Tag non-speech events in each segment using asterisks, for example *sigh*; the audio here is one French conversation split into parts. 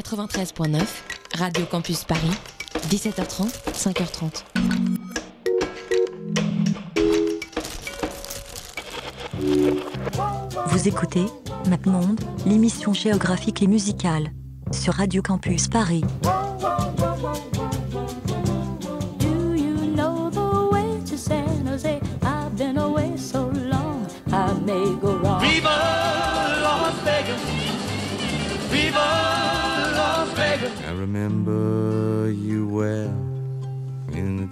93.9, Radio Campus Paris, 17h30, 5h30. Vous écoutez MapMonde, l'émission géographique et musicale, sur Radio Campus Paris.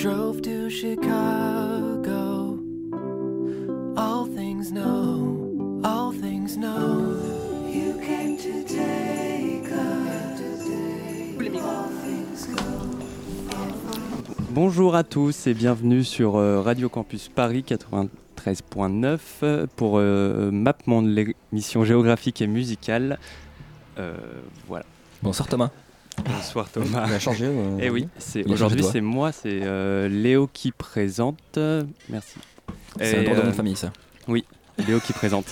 Drove to Chicago. All things know, all things know. You came to take us. All things go. Bonjour à tous et bienvenue sur euh, Radio Campus Paris 93.9 euh, pour euh, MapMonde, l'émission géographique et musicale. Euh, voilà. Bonsoir Thomas. Bonsoir Thomas. Il a changé. euh, Et oui, c'est aujourd'hui c'est moi, c'est euh, Léo qui présente. Merci. C'est un de nom euh, de famille ça. Léo qui présente.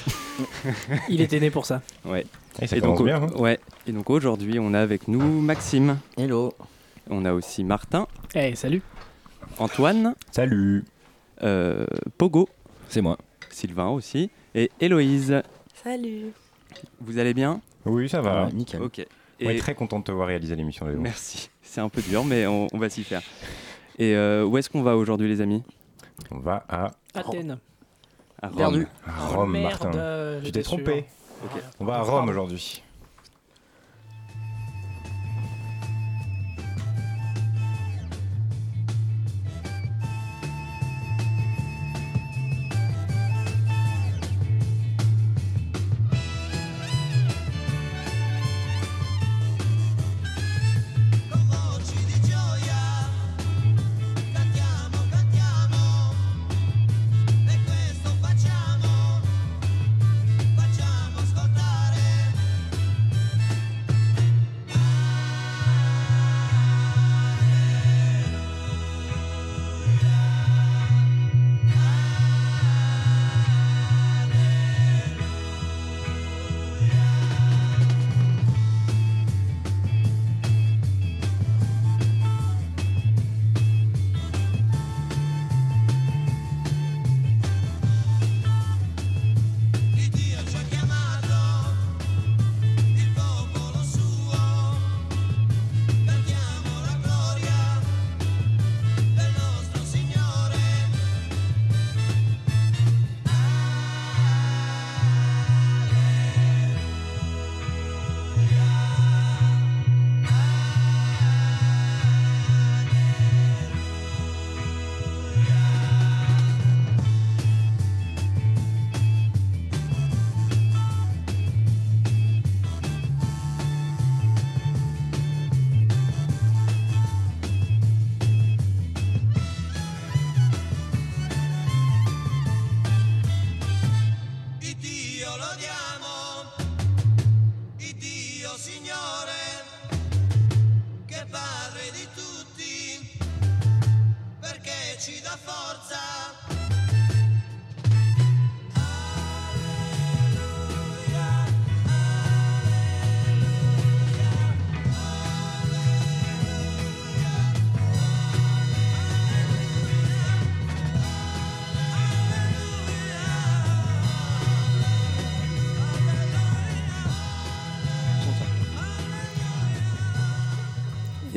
*laughs* Il était né pour ça. Ouais. Et ça et donc, bien. hein. ouais. Et donc aujourd'hui, on a avec nous Maxime. Hello. On a aussi Martin, Eh, salut. Antoine, Salut. euh, Pogo, C'est moi. Sylvain aussi et Héloïse. Salut. Vous allez bien? Oui, ça va. Ouais, nickel. Ok. On est très content de te voir réaliser l'émission, Léo. Merci. *laughs* C'est un peu dur, mais on, on va s'y faire. Et euh, où est-ce qu'on va aujourd'hui, les amis? On va à, Athènes. À Rome. Perdu. à Rome, Merde, Martin. euh, Tu t'es trompé. On va à Rome aujourd'hui.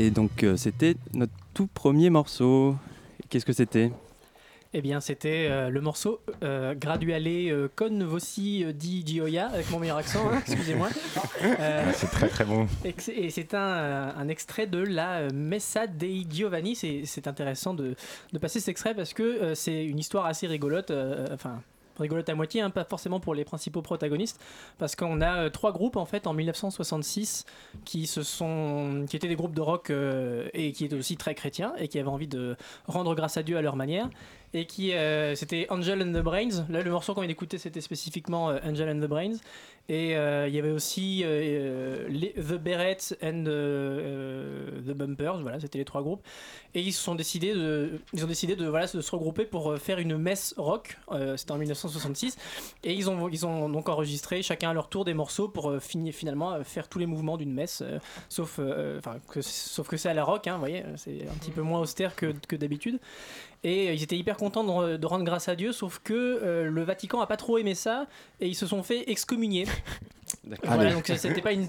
Et donc, euh, c'était notre tout premier morceau. Qu'est-ce que c'était? Eh bien, c'était euh, le morceau euh, Graduale euh, con voci euh, di Gioia, avec mon meilleur accent, hein, excusez-moi. *laughs* Euh, Ah, C'est très très bon. et c'est- un, un extrait de la Messa dei Giovanni. C'est c'est intéressant de, de passer cet extrait parce que euh, c'est une histoire assez rigolote. euh, enfin, rigolote à moitié, hein, pas forcément pour les principaux protagonistes, parce qu'on a euh, trois groupes en fait en 1966 qui se sont, qui étaient des groupes de rock euh, et qui étaient aussi très chrétiens et qui avaient envie de rendre grâce à Dieu à leur manière. Et qui, euh, c'était Angel and the Brains. Là, le morceau qu'on vient d'écouter, c'était spécifiquement euh, Angel and the Brains. Et euh, il y avait aussi The Berets and The Bumpers. Voilà, c'était les trois groupes. Et ils se sont décidés ils ont décidé de, voilà, de se regrouper pour faire une messe rock. C'était en 1966. Et ils ont, ils ont donc enregistré chacun à leur tour des morceaux pour finir finalement faire tous les mouvements d'une messe. sauf, enfin, que, sauf que c'est à la rock, hein, vous voyez, c'est un petit peu moins austère que, que d'habitude. Et euh, ils étaient hyper contents de, re- de rendre grâce à Dieu, sauf que euh, le Vatican a pas trop aimé ça et ils se sont fait excommunier. *laughs* Voilà, donc euh, c'était pas une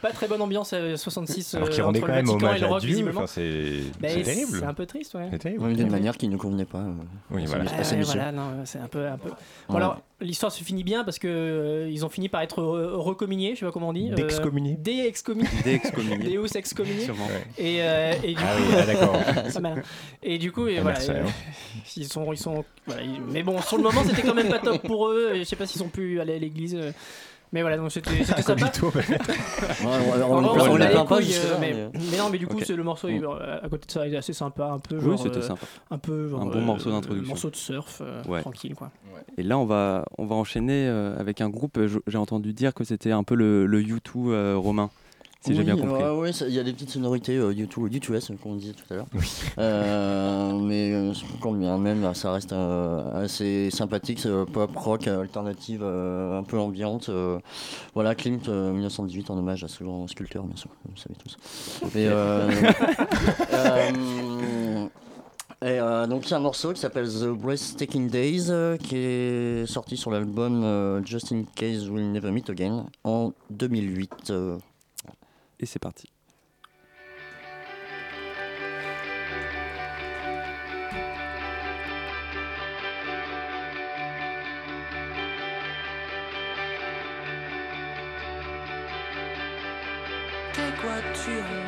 pas très bonne ambiance euh, 66 Alors qu'ils euh, rendaient entre quand le même Vatican et hommage le à rock Dieu, visiblement. enfin, c'est c'est terrible. C'est un peu triste, ouais. C'est terrible. Ouais, D'une manière qui ne convenait pas. euh, Oui, à voilà. à Ouais, c'est un peu, un peu. Bon, Ouais. alors, l'histoire se finit bien parce que euh, ils ont fini par être re- recommuniés, je sais pas comment on dit. euh, D'excommuniés. Dé-excommuniés. *laughs* Dé-excommuniés. Deus excommuniés. Et, euh, et du Ah coup, oui, ah, d'accord. *laughs* ça m'a- Et du coup, et voilà, merci, euh, alors. *laughs* ils sont, ils sont, voilà, ils- mais bon, sur le moment, c'était quand même pas top pour eux. Je sais pas s'ils sont plus aller à l'église. Mais voilà, donc c'était c'était sympa. On, on, plaint pas euh, mais, mais non, mais du coup, le morceau Mm. euh, à côté de ça, il est assez sympa, un peu. Oui, c'était euh, sympa. Un peu genre, Un bon euh, morceau d'introduction. Morceau de surf, euh, Ouais. tranquille quoi. Et là, on va, on va enchaîner euh, avec un groupe. J'ai entendu dire que c'était un peu le, le U2 euh, romain, si j'ai Oui, bien compris. il y a des petites sonorités euh, U2, U2S, comme on disait tout à l'heure. Euh, mais euh, quand bien même, ça reste euh, assez sympathique, euh, pop, rock, euh, alternative, euh, un peu ambiante. euh, voilà, Klimt, euh, 1918, en hommage à ce grand sculpteur, bien sûr, vous le savez tous. Et, euh, *laughs* euh, et euh, donc il y a un morceau qui s'appelle The Breathtaking Days euh, qui est sorti sur l'album euh, Just in Case We'll Never Meet Again en 2008. Et c'est parti. Take what you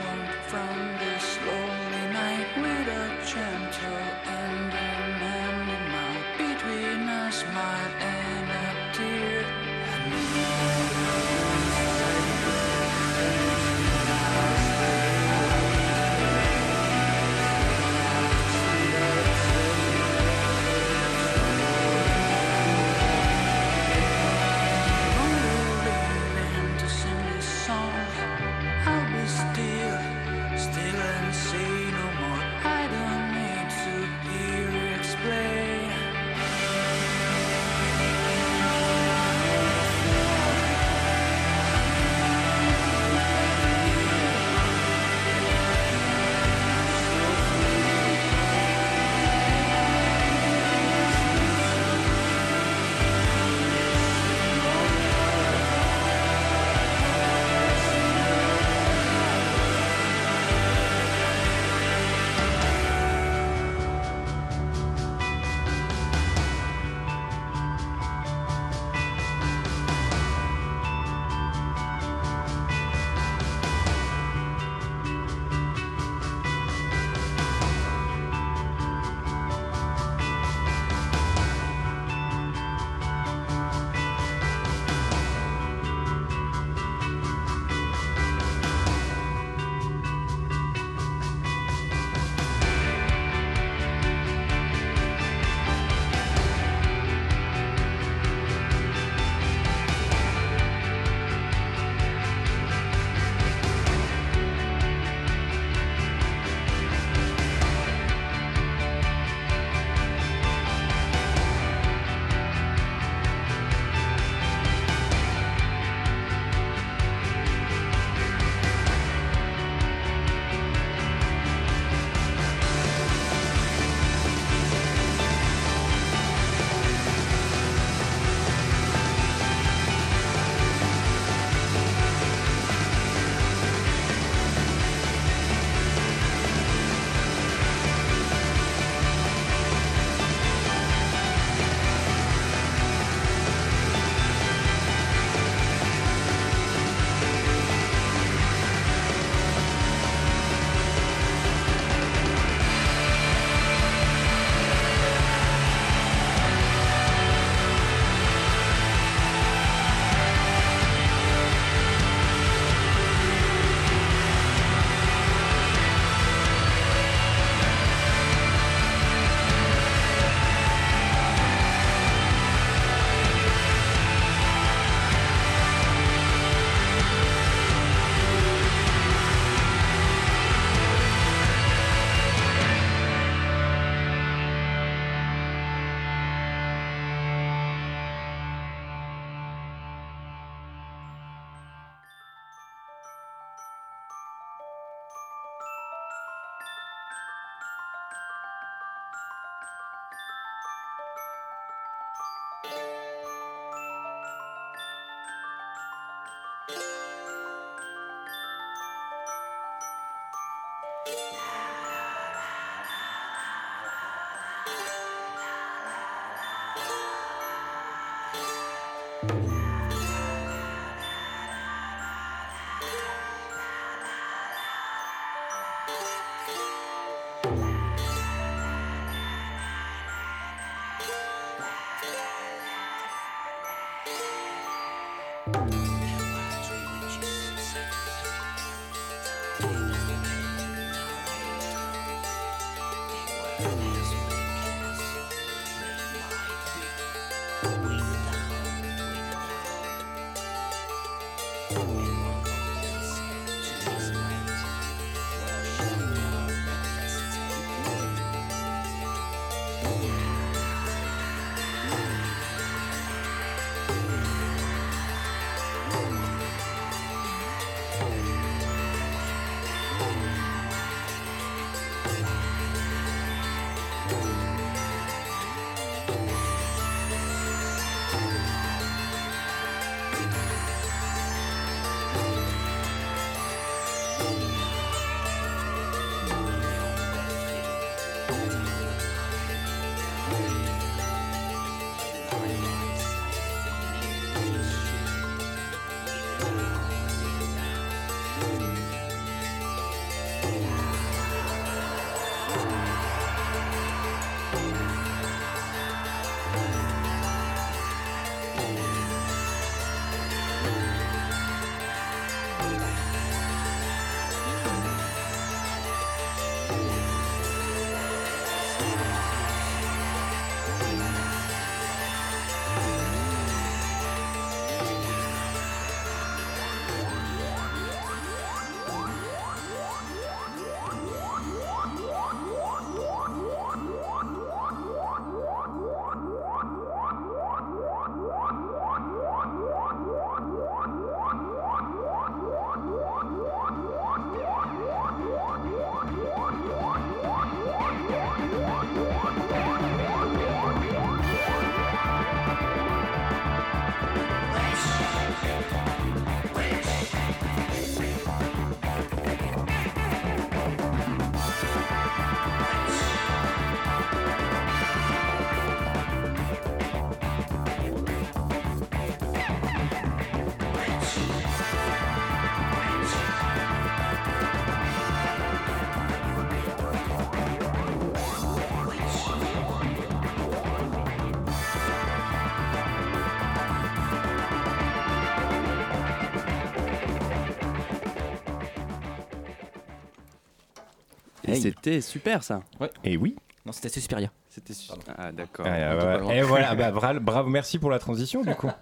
c'était super ça. Et oui. Non, c'était Suspiria. C'était Ah d'accord. Ah, ouais. Et voilà, bah, bra- bravo, merci pour la transition du coup. *laughs*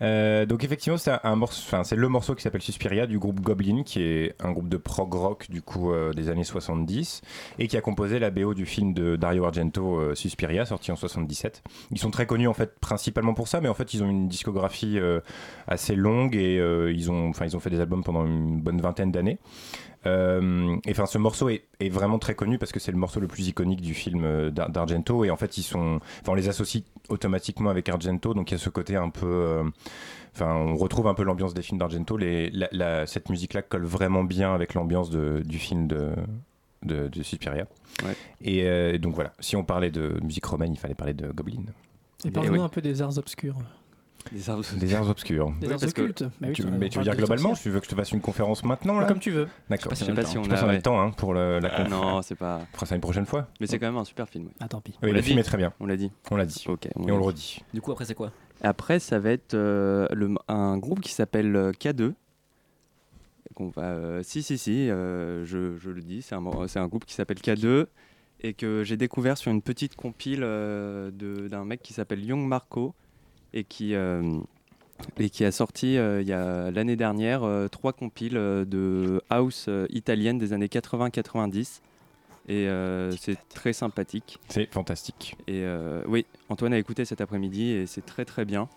Euh, donc effectivement, c'est un morceau, enfin c'est le morceau qui s'appelle Suspiria du groupe Goblin, qui est un groupe de prog rock du coup euh, des années 70 et qui a composé la BO du film de Dario Argento euh, Suspiria, sorti en 77. Ils sont très connus en fait principalement pour ça, mais en fait ils ont une discographie euh, assez longue et euh, ils ont, enfin ils ont fait des albums pendant une bonne vingtaine d'années. Euh, et enfin, ce morceau est, est vraiment très connu parce que c'est le morceau le plus iconique du film euh, d'Ar- d'Argento. Et en fait, ils sont, enfin, on les associe automatiquement avec Argento. Donc il y a ce côté un peu, euh, enfin, on retrouve un peu l'ambiance des films d'Argento. Les, la- la- cette musique-là colle vraiment bien avec l'ambiance du film de, de, de Suspiria. Ouais. Et euh, donc voilà, si on parlait de musique romaine, il fallait parler de Goblin. Et parle-nous un peu des arts obscurs. Des arts, Des arts obscurs. Des arts occultes. Bah mais tu veux dire globalement. Tu veux que je te fasse une conférence maintenant là Comme tu veux. D'accord. Je sais pas si on Je sais pas a- si on a ouais. le temps hein, pour la Ah, conf. non, c'est pas. On fera ça une prochaine fois. Mais c'est quand même un super film. Ah tant pis. Le film est très bien. On l'a dit. On l'a dit. Ok. Et on le dit. redit. Du coup, après, c'est quoi? Après, ça va être euh, le- un groupe qui s'appelle euh, K2. Qu'on va, euh, si, si, si, euh, je, je le dis, c'est un, mor- c'est un groupe qui s'appelle K2 et que j'ai découvert sur une petite compile euh, de- d'un mec qui s'appelle Young Marco et qui, euh, et qui a sorti euh, il y a l'année dernière euh, trois compiles de house italienne des années 80-90 et euh, c'est très sympathique. C'est fantastique. Et euh, oui, Antoine a écouté cet après-midi et c'est très très bien.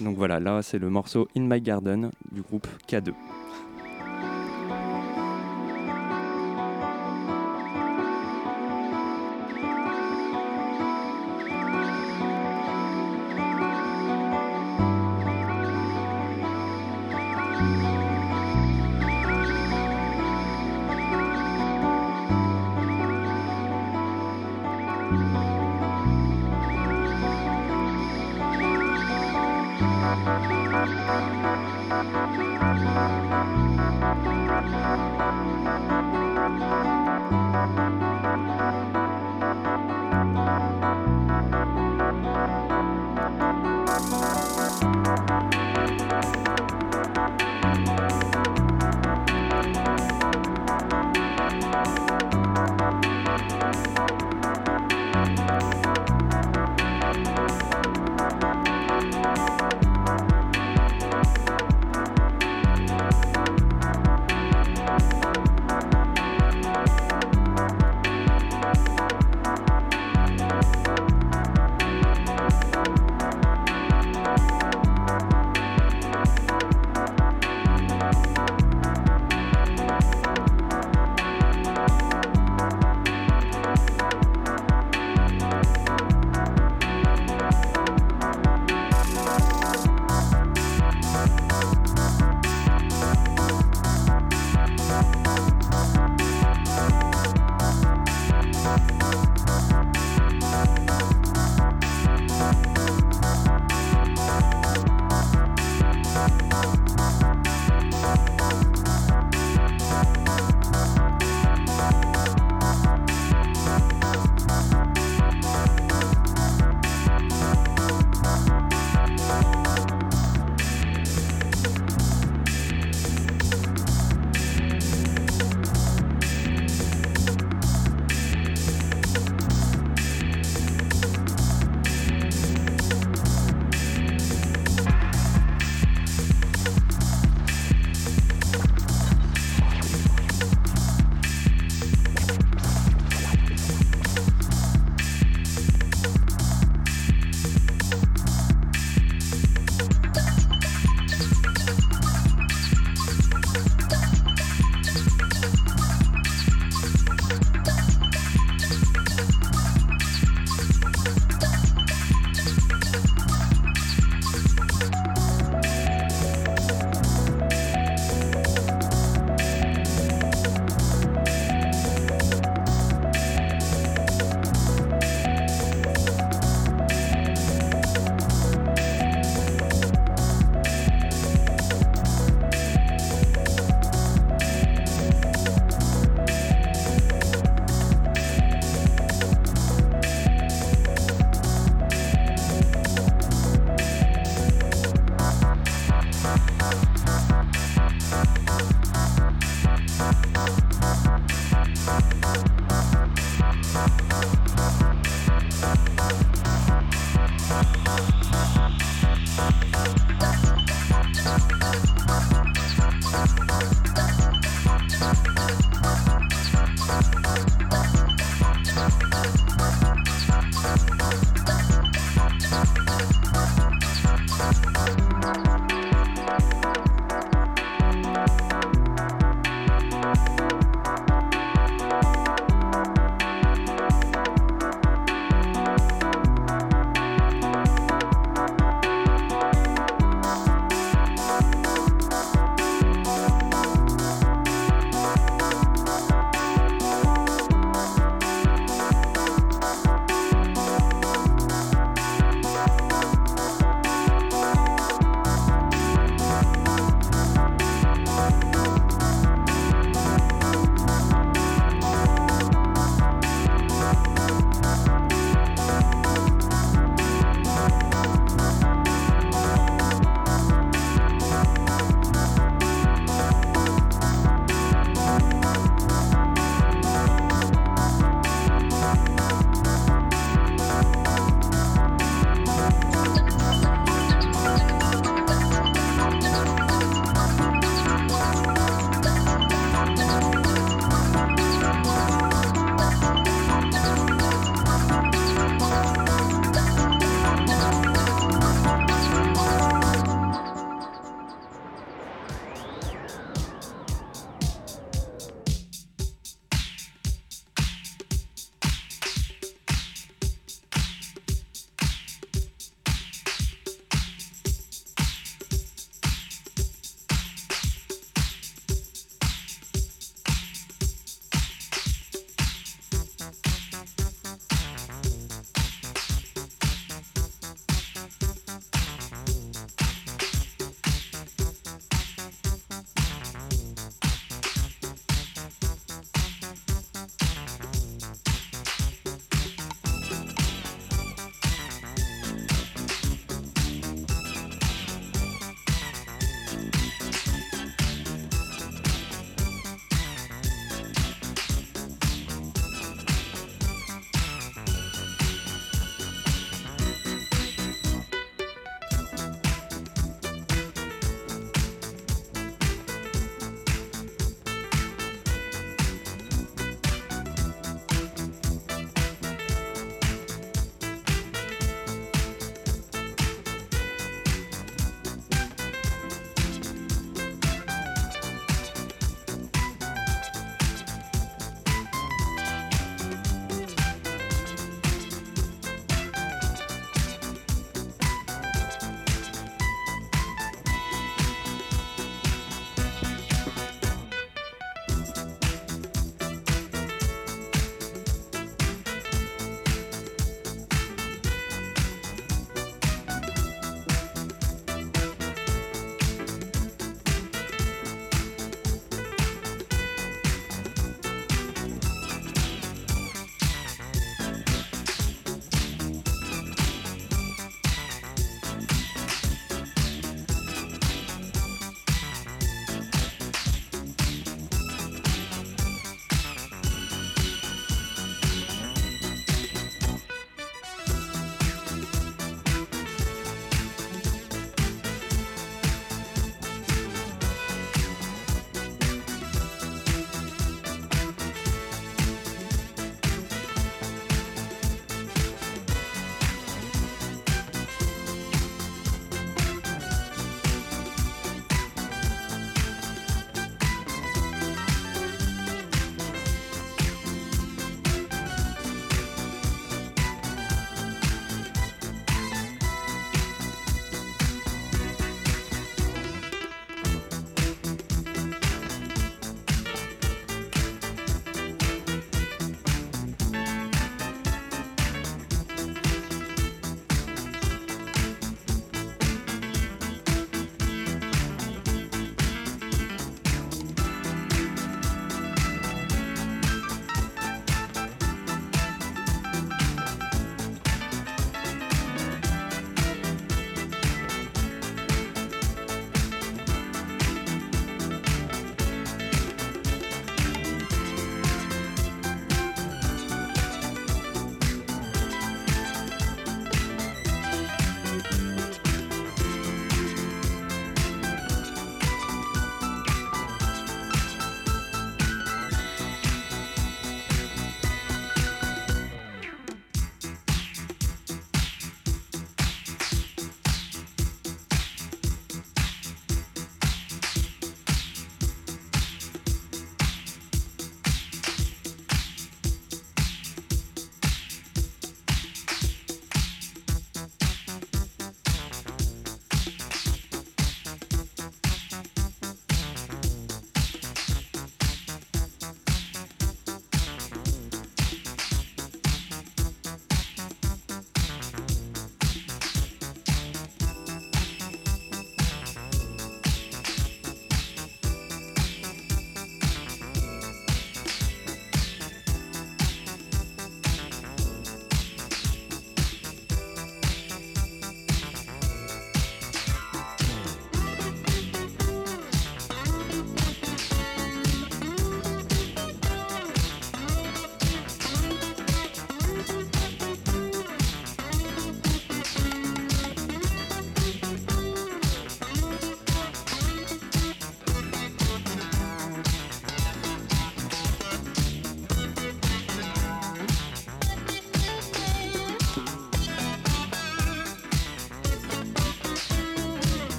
Et donc voilà, là c'est le morceau In My Garden du groupe K2.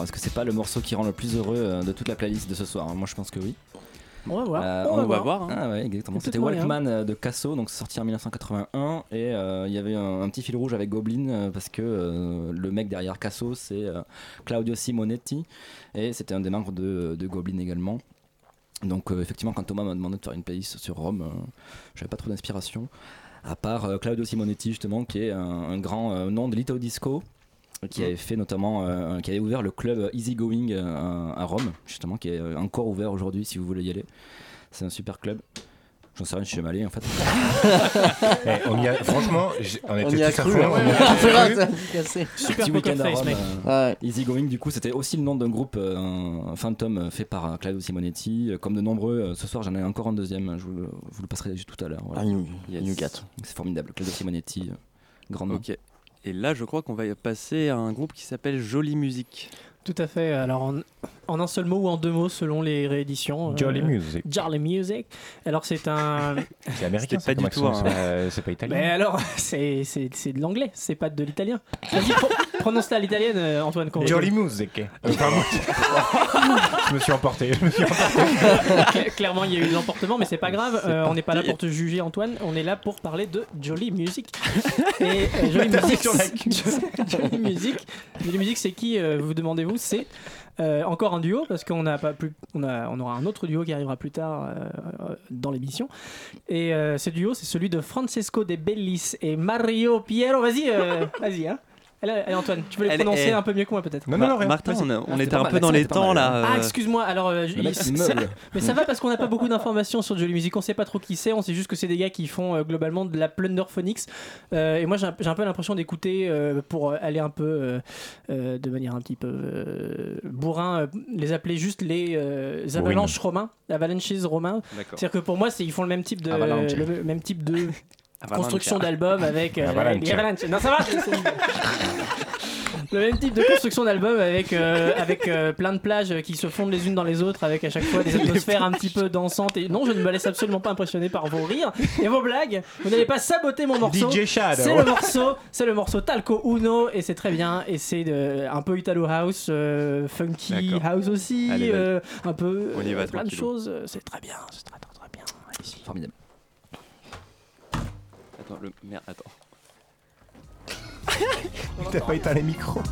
Alors, est-ce que c'est pas le morceau qui rend le plus heureux euh, de toute la playlist de ce soir hein? Moi, je pense que oui. On va voir. Euh, on va voir. Ah ouais, exactement. C'est C'était. Walkman euh, de Casso, donc sorti en 1981, et euh, il y avait un, un petit fil rouge avec Goblin euh, parce que le mec derrière Casso, c'est Claudio Simonetti, et c'était un des membres de, de Goblin également. Donc effectivement, quand Thomas m'a demandé de faire une playlist sur Rome, euh, j'avais pas trop d'inspiration, à part Claudio Simonetti justement, qui est un, un grand nom de Little Disco qui avait fait notamment, euh, qui avait ouvert le club Easy Going euh, à Rome, justement, qui est euh, encore ouvert aujourd'hui si vous voulez y aller. C'est un super club. J'en sais rien, je suis jamais allé en fait. *laughs* Eh, on y a- franchement, j'ai- on était y a tous à cru, fond, hein. on y a tous C'est vrai, cru. ça *laughs* a cassé. Super Petit week-end à face, Rome, mec. euh, Easy Going, du coup, c'était aussi le nom d'un groupe, euh, un, euh, fait par euh, Claudio Simonetti. Euh, Comme de nombreux, euh, ce soir j'en ai encore un deuxième, je vous, le- vous le passerai juste tout à l'heure. Ah, you- Yes. C'est formidable, Claudio Simonetti, euh, grand nom. Ok. Et là, je crois qu'on va passer à un groupe qui s'appelle Jolie Musique. Tout à fait. Alors, en, en un seul mot ou en deux mots, selon les rééditions. Jolly Music. Jolly Music. Alors, c'est un. *laughs* C'est américain, C'était pas du tout un- c'est pas- c'est italien. Mais alors, *laughs* c'est c'est- c'est de l'anglais, c'est pas de l'italien. *laughs* Prononce-la à l'italienne, euh, Antoine. Jolly. Music. Euh, je me suis emporté. Je me suis emporté. Cla- Clairement, il y a eu de l'emportement, mais c'est pas grave. C'est euh, on n'est pas là pour te juger, Antoine. On est là pour parler de Jolly Music. Et euh, Jolly Music, sur la c'est- Jolly Music, Jolly Music, c'est qui euh, Vous demandez-vous C'est euh, encore un duo parce qu'on pas plus, on a, on aura un autre duo qui arrivera plus tard euh, euh, dans l'émission. Et ce duo, c'est celui de Francesco De Bellis et Mario Piero. Vas-y, *laughs* vas-y. Hein. Allez, allez, Antoine, tu peux les Elle prononcer est- un peu mieux que moi peut-être. Non, non, non, rien. Martin, Vas-y. on, a- on c'est était pas un mal, peu dans l'accent les était pas temps mal, là. Ah, euh, excuse-moi. Alors, euh, Le mec, il- il ça- meule. mais ça va parce qu'on n'a pas beaucoup d'informations sur Jolly Music. On sait pas trop qui c'est. On sait juste que c'est des gars qui font euh, globalement de la plunderphonics. Euh, et moi, j'ai un, j'ai un peu l'impression d'écouter euh, pour euh, aller un peu euh, euh, de manière un petit peu euh, bourrin, euh, les appeler juste les euh, avalanches romains, avalanches romains. D'accord. C'est-à-dire que pour moi, c'est- ils font le même type de, Avalanche. le même type de. Construction d'album avec euh, Avalanche. les avalanches. Non, ça va. c'est- c'est- *laughs* Le même type de construction d'album avec, euh, avec euh, plein de plages qui se fondent les unes dans les autres avec à chaque fois des *laughs* atmosphères un petit peu dansantes. Et non, je ne me laisse absolument pas impressionner par vos rires et vos blagues. Vous n'allez pas saboter mon morceau. DJ Shadow. C'est le morceau, c'est le morceau Talco Uno et c'est très bien et c'est de- un peu Italo House, euh, funky D'accord. house aussi, Allez, vas-y. euh, un peu On y va euh, plein de tranquillou. choses. euh, C'est très bien, c'est très très très bien. Allez-y. Formidable. Attends, le... Merde, attends. *laughs* T'as pas éteint les micros.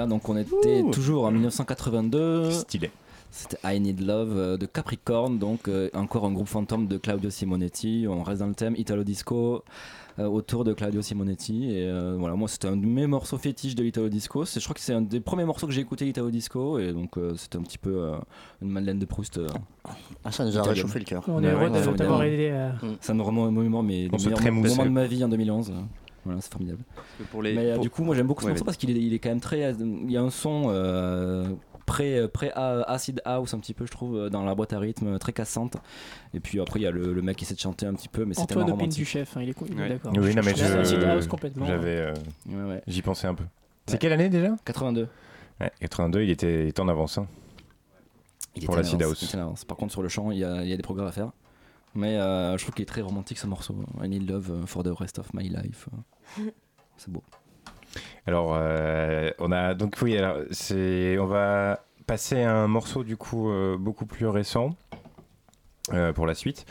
Voilà, donc on était Ouh. toujours en 1982. Stylé. C'était I Need Love euh, de Capricorn, donc euh, encore un groupe fantôme de Claudio Simonetti. On reste dans le thème Italo Disco euh, autour de Claudio Simonetti. Et euh, voilà, moi c'était un de mes morceaux fétiches de l'Italo Disco. Je crois que c'est un des premiers morceaux que j'ai écouté l'Italo Disco. Et donc euh, c'était un petit peu euh, une Madeleine de Proust. euh, Ah, ça nous a réchauffé le cœur. On est heureux de t'avoir aidé Ça nous remonte au mémoire mes meilleurs moments de ma vie en 2011. Voilà, c'est formidable. que pour les- Mais euh, pour- du coup, moi j'aime beaucoup ce Ouais, morceau parce qu'il est, il est quand même très. Il y a un son euh, pré, pré acid house un petit peu, je trouve, euh, dans la boîte à rythme, très cassante. Et puis après, il y a le, le mec qui essaie de chanter un petit peu, mais c'est tellement romantique. du chef, hein, il est, co- il est Ouais. d'accord. Oui, non, mais Je acid house complètement. J'avais. euh, Ouais, ouais. J'y pensais un peu. C'est Ouais. quelle année déjà? 82. Ouais, 82, il était, il était en avance. hein. Il Pour l'acid house. il était en avance. Par contre, sur le chant, il y a, il y a des progrès à faire. Mais euh, je trouve qu'il est très romantique ce morceau. I need love uh, for the rest of my life. *laughs* C'est beau. Alors, euh, on a donc oui, alors c'est, on va passer à un morceau du coup euh, beaucoup plus récent. euh, pour la suite,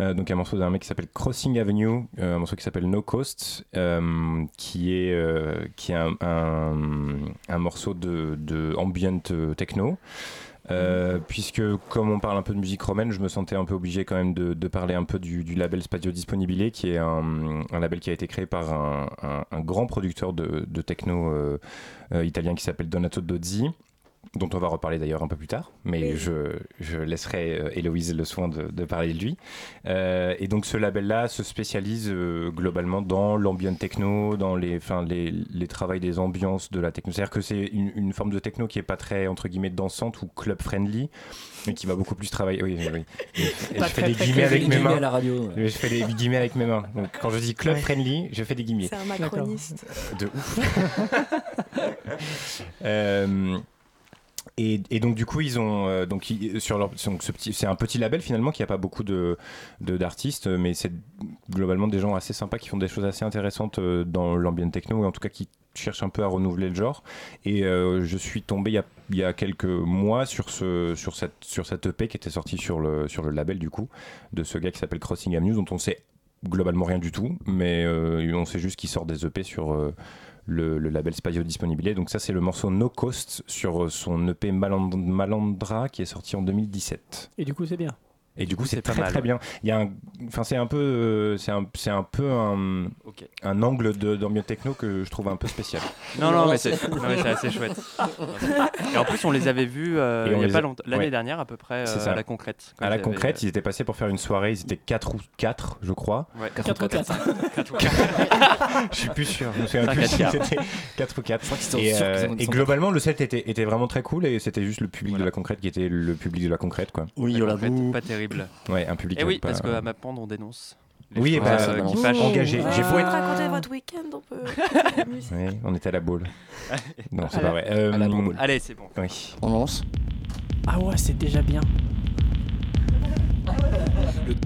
Euh, donc un morceau d'un mec qui s'appelle Crossing Avenue, euh, un morceau qui s'appelle No Coast, euh, qui est euh, qui est un, un, un morceau de, de ambient euh, techno. Euh, puisque comme on parle un peu de musique romaine, je me sentais un peu obligé quand même de, parler un peu du, label Spazio Disponibile, qui est un, label qui a été créé par un, grand producteur de, de techno euh, euh, italien qui s'appelle Donato Dozzi, dont on va reparler d'ailleurs un peu plus tard, mais je, je laisserai euh, Héloïse le soin de, de parler de lui. Euh, et donc ce label-là se spécialise euh, globalement dans l'ambient techno, dans les, enfin, les, les travails des ambiances de la techno. C'est-à-dire que c'est une, une forme de techno qui est pas très, entre guillemets, dansante ou club friendly, mais qui va beaucoup plus travailler. Oui, oui, oui. Et, je fais très, des guillemets avec Des mes guillemets mains. à la radio. ouais. Je fais des guillemets avec mes mains. Donc quand je dis club Ouais. friendly, je fais des guillemets. C'est un macroniste. *laughs* De ouf. *laughs* Et, donc du coup ils ont euh, donc sur leur c'est un petit label finalement qui a pas beaucoup de d'artistes mais c'est globalement des gens assez sympas qui font des choses assez intéressantes euh, dans l'ambient techno et en tout cas qui cherchent un peu à renouveler le genre. Et euh, je suis tombé il y a, il y a quelques mois sur ce sur cette sur cette EP qui était sortie sur le sur le label du coup de ce gars qui s'appelle Crossing Avenue dont on sait globalement rien du tout mais on sait juste qu'il sort des EP sur le, label Spazio Disponibile. Donc ça c'est le morceau No Cost sur son EP Maland- Malandra qui est sorti en 2017. Et du coup, c'est bien. Et du coup c'est très mal, très bien. Il y a un, enfin c'est un peu, euh, c'est un, c'est un peu un, Ok. un angle de- techno que je trouve un peu spécial. *laughs* Non, non, mais c'est *laughs* non, mais c'est assez chouette. Et en plus, on les avait vus euh, on il y a les pas a- longtemps, l'année ouais. dernière à peu près, C'est euh, à la concrète. À la concrète, ils étaient passés pour faire une soirée. Ils étaient 4 ou 4 je crois. Ouais, 4 ou 4. *laughs* Quatre ou quatre. je suis plus sûr. Je me souviens plus à si quatre. c'était 4 ou 4. crois qu'ils sont Et, euh, et globalement, le set était, était vraiment très cool et c'était juste le public Voilà. de la concrète qui était le public de la concrète, quoi. Oui, La concrète, bou. pas terrible. Ouais, un public. Et oui, pas- parce qu'à Mapand, on dénonce. Oui, bah, euh, qui fâchent. engagé. J'ai beau être- raconter votre week-end, on peut. Oui, on était à la boule. *laughs* Non, c'est pas vrai. Euh, à la boule. Allez, c'est bon. oui. On lance Ah ouais, c'est déjà bien. Désolé.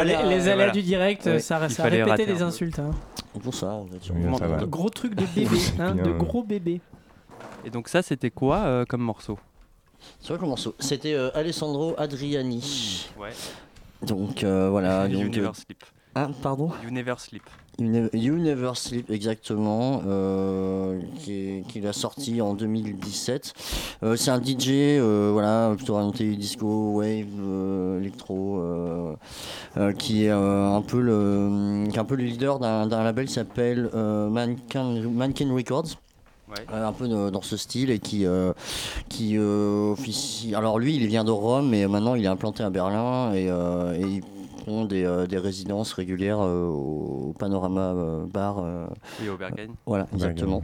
Fallait- les, euh, aléas voilà. du direct, Oui. ça, ça fallait répétait rater des insultes. hein. Pour ça, on va dire. Oui, ça va. De gros trucs de bébé, hein, de gros bébés. Et donc ça, c'était quoi euh, comme morceau? C'est quoi comme morceau C'était euh, Alessandro Adriani. Ouais. Donc euh, voilà. You *laughs* donc, Never euh, Sleep. Ah, pardon? You Never Sleep. You Never, Sleep, exactement, euh, qui a sorti en 2017. Euh, c'est un DJ, euh, voilà, plutôt orienté disco, wave, euh, électro, qui est un peu le, qui est un peu le leader d'un d'un label qui s'appelle Mannequin, Mannequin Records. Euh, un peu de- dans ce style et qui euh, qui euh, officie alors lui il vient de Rome mais maintenant il est implanté à Berlin et, et il des, euh, des résidences régulières euh, au Panorama euh, Bar euh, Et au Berghain. voilà exactement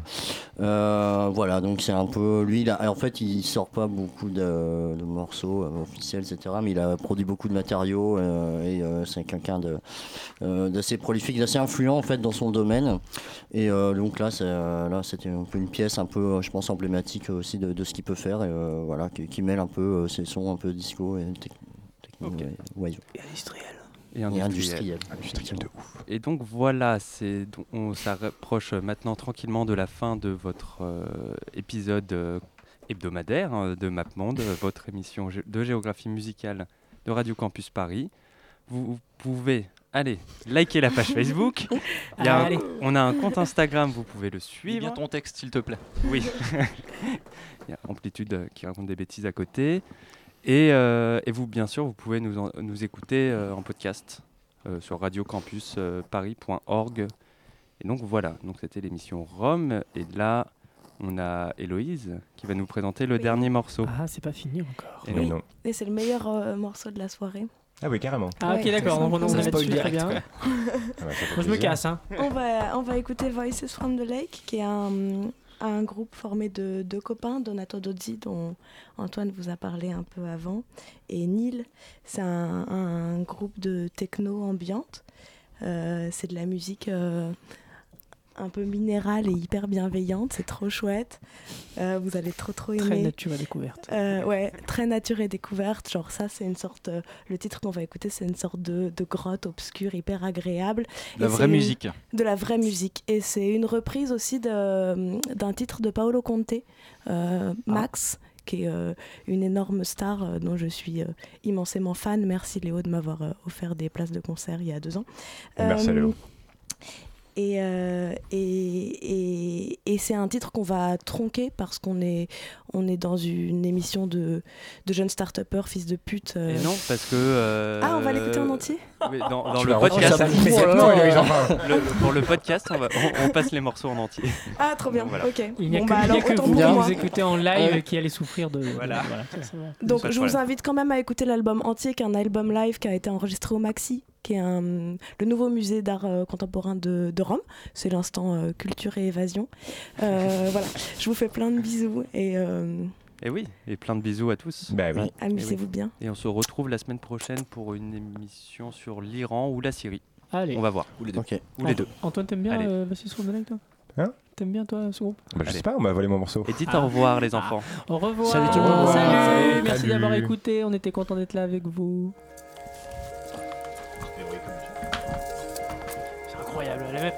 Euh, voilà donc c'est un peu lui il a- en fait il sort pas beaucoup de, de morceaux euh, officiels etc mais il a produit beaucoup de matériaux euh, et euh, c'est quelqu'un de d'assez prolifique d'assez influent en fait dans son domaine et euh, donc là c'est là c'était un peu une pièce un peu je pense emblématique aussi de, de ce qu'il peut faire et euh, voilà qui, qui mêle un peu ses sons un peu disco et tec- techno et. Et industriel. Et industriel. industriel. Et donc voilà, c'est on s'approche maintenant tranquillement de la fin de votre euh, épisode euh, hebdomadaire hein, de MapMonde, euh, votre émission de géographie musicale de Radio Campus Paris. Vous, vous pouvez aller liker la page Facebook. *laughs* Il y a un- Allez. on a un compte Instagram, vous pouvez le suivre. bien ton texte, s'il te plaît. Oui. *laughs* Il y a Amplitude euh, qui raconte des bêtises à côté. Et, euh, et vous, bien sûr, vous pouvez nous, en- nous écouter euh, en podcast euh, sur radiocampusparis.org. Et donc voilà, donc c'était l'émission Rome. Et là, on a Héloïse qui va nous présenter le Oui. dernier morceau. Ah, c'est pas fini encore. Et Oui. non. Et c'est le meilleur euh, morceau de la soirée. Ah oui, carrément. Ah, ok, Ouais, d'accord. on simplement. est là-dessus, très bien. Ah bah, je me casse. Hein. on, va, on va écouter Voices from the Lake, qui est un, un groupe formé de deux copains, Donato Dozzi, dont Antoine vous a parlé un peu avant, et Neil. C'est un, un groupe de techno ambiante. Euh, c'est de la musique euh, un peu minérale et hyper bienveillante. C'est trop chouette. Euh, vous allez trop trop aimer. Très nature et découverte. Euh, ouais, très nature et découverte. Genre ça, c'est une sorte. euh, le titre qu'on va écouter, c'est une sorte de, de grotte obscure, hyper agréable. De la Et vraie musique. De la vraie musique. Et c'est une reprise aussi de- d'un titre de Paolo Conte, euh, Max. qui est euh, une énorme star euh, dont je suis euh, immensément fan. Merci Léo de m'avoir euh, offert des places de concert il y a deux ans. Merci, Euh, Léo. Et, euh, et, et, et c'est un titre qu'on va tronquer parce qu'on est, on est dans une émission de, de jeunes start-upers, fils de pute. euh. Et non, parce que. euh, Ah, on va l'écouter en entier? Oui, dans, le podcast. pour le podcast, on, va- on- on passe les morceaux en entier. *laughs* Ah, trop bien, Voilà. ok. Il n'y a Bon, que, bah, il y a alors, que autant vous qui nous écoutez en live Ouais. qui allez souffrir de. de- Voilà. va. Donc je vous invite quand même à écouter l'album entier, qui est un album live qui a été enregistré au Maxi, qui est un, le nouveau musée d'art euh, contemporain de, de Rome. C'est l'instant euh, culture et évasion. Euh, *laughs* voilà, je vous fais plein de bisous et euh, Et oui, et plein de bisous à tous. Bah oui. amusez-vous oui. bien. Et on se retrouve la semaine prochaine pour une émission sur l'Iran ou la Syrie. Allez. On va voir. Ou les deux. Ok. Ou les deux. Antoine, t'aimes bien euh, Vassis toi? Hein? T'aimes bien, toi, ce groupe? Bah, je sais pas, on m'a volé mon morceau. Et dites Ah. au revoir, les enfants. Au revoir. Salut tout le monde. Salut. Salut. Merci d'avoir écouté. On était content d'être là avec vous. C'est incroyable. La meuf.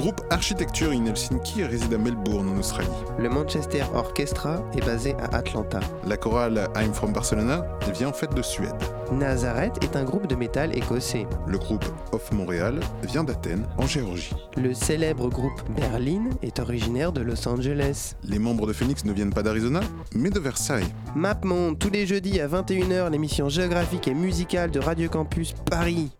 Groupe Architecture in Helsinki réside à Melbourne, en Australie. Le Manchester Orchestra est basé à Atlanta. La chorale I'm from Barcelona vient en fait de Suède. Nazareth est un groupe de métal écossais. Le groupe Off Montréal vient d'Athènes, en Géorgie. Le célèbre groupe Berlin est originaire de Los Angeles. Les membres de Phoenix ne viennent pas d'Arizona, mais de Versailles. MapMonde, tous les jeudis à 21h, l'émission géographique et musicale de Radio Campus Paris.